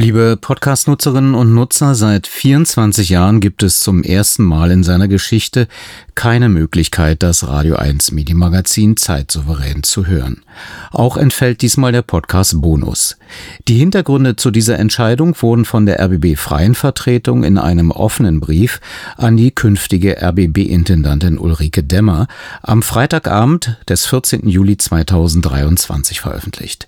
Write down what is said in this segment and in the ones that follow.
Liebe Podcast-Nutzerinnen und Nutzer, seit 24 Jahren gibt es zum ersten Mal in seiner Geschichte keine Möglichkeit, das Radio 1 Medienmagazin zeitsouverän zu hören. Auch entfällt diesmal der Podcast Bonus. Die Hintergründe zu dieser Entscheidung wurden von der RBB Freien Vertretung in einem offenen Brief an die künftige RBB-Intendantin Ulrike Demmer am Freitagabend des 14. Juli 2023 veröffentlicht.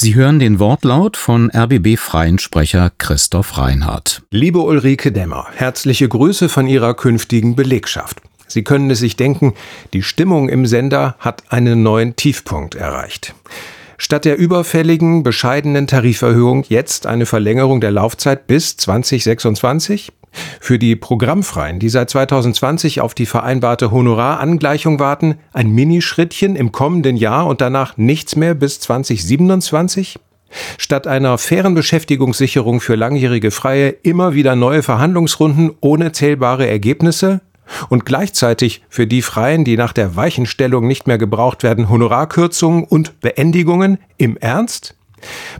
Sie hören den Wortlaut von RBB Freien Sprecher Christoph Reinhardt. Liebe Ulrike Demmer, herzliche Grüße von Ihrer künftigen Belegschaft. Sie können es sich denken, die Stimmung im Sender hat einen neuen Tiefpunkt erreicht. Statt der überfälligen, bescheidenen Tariferhöhung jetzt eine Verlängerung der Laufzeit bis 2026? Für die Programmfreien, die seit 2020 auf die vereinbarte Honorarangleichung warten, ein Minischrittchen im kommenden Jahr und danach nichts mehr bis 2027? Statt einer fairen Beschäftigungssicherung für langjährige Freie immer wieder neue Verhandlungsrunden ohne zählbare Ergebnisse? Und gleichzeitig für die Freien, die nach der Weichenstellung nicht mehr gebraucht werden, Honorarkürzungen und Beendigungen? Im Ernst?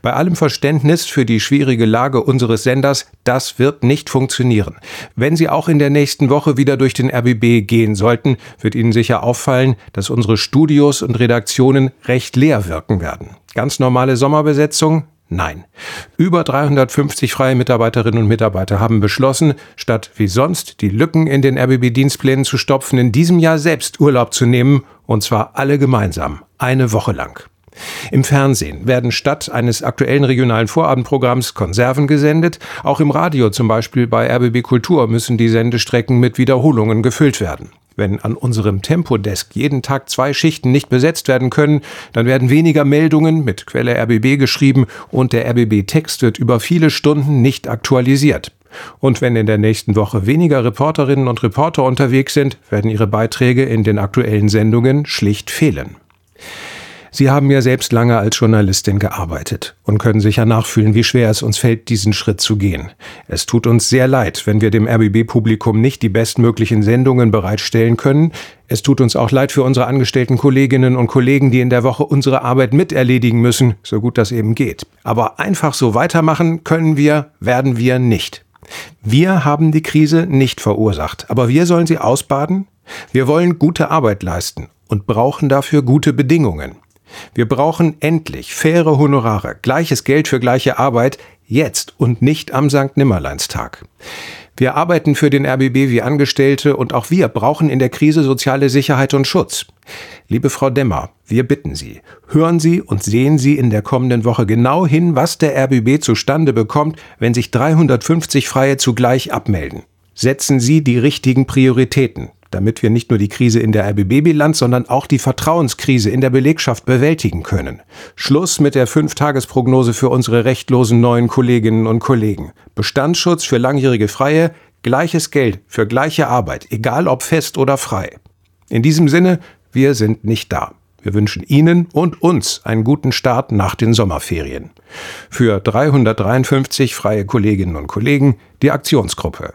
Bei allem Verständnis für die schwierige Lage unseres Senders, das wird nicht funktionieren. Wenn Sie auch in der nächsten Woche wieder durch den RBB gehen sollten, wird Ihnen sicher auffallen, dass unsere Studios und Redaktionen recht leer wirken werden. Ganz normale Sommerbesetzung? Nein. Über 350 freie Mitarbeiterinnen und Mitarbeiter haben beschlossen, statt wie sonst die Lücken in den RBB-Dienstplänen zu stopfen, in diesem Jahr selbst Urlaub zu nehmen, und zwar alle gemeinsam, eine Woche lang. Im Fernsehen werden statt eines aktuellen regionalen Vorabendprogramms Konserven gesendet. Auch im Radio, zum Beispiel bei RBB Kultur, müssen die Sendestrecken mit Wiederholungen gefüllt werden. Wenn an unserem Tempodesk jeden Tag zwei Schichten nicht besetzt werden können, dann werden weniger Meldungen mit Quelle RBB geschrieben und der RBB-Text wird über viele Stunden nicht aktualisiert. Und wenn in der nächsten Woche weniger Reporterinnen und Reporter unterwegs sind, werden ihre Beiträge in den aktuellen Sendungen schlicht fehlen. Sie haben ja selbst lange als Journalistin gearbeitet und können sicher nachfühlen, wie schwer es uns fällt, diesen Schritt zu gehen. Es tut uns sehr leid, wenn wir dem RBB-Publikum nicht die bestmöglichen Sendungen bereitstellen können. Es tut uns auch leid für unsere angestellten Kolleginnen und Kollegen, die in der Woche unsere Arbeit miterledigen müssen, so gut das eben geht. Aber einfach so weitermachen können wir, werden wir nicht. Wir haben die Krise nicht verursacht, aber wir sollen sie ausbaden? Wir wollen gute Arbeit leisten und brauchen dafür gute Bedingungen. Wir brauchen endlich faire Honorare, gleiches Geld für gleiche Arbeit, jetzt und nicht am St. Nimmerleinstag. Wir arbeiten für den RBB wie Angestellte und auch wir brauchen in der Krise soziale Sicherheit und Schutz. Liebe Frau Demmer, wir bitten Sie, hören Sie und sehen Sie in der kommenden Woche genau hin, was der RBB zustande bekommt, wenn sich 350 Freie zugleich abmelden. Setzen Sie die richtigen Prioritäten damit wir nicht nur die Krise in der RBB-Bilanz, sondern auch die Vertrauenskrise in der Belegschaft bewältigen können. Schluss mit der Fünf-Tages-Prognose für unsere rechtlosen neuen Kolleginnen und Kollegen. Bestandsschutz für langjährige Freie, gleiches Geld für gleiche Arbeit, egal ob fest oder frei. In diesem Sinne, wir sind nicht da. Wir wünschen Ihnen und uns einen guten Start nach den Sommerferien. Für 353 freie Kolleginnen und Kollegen die Aktionsgruppe.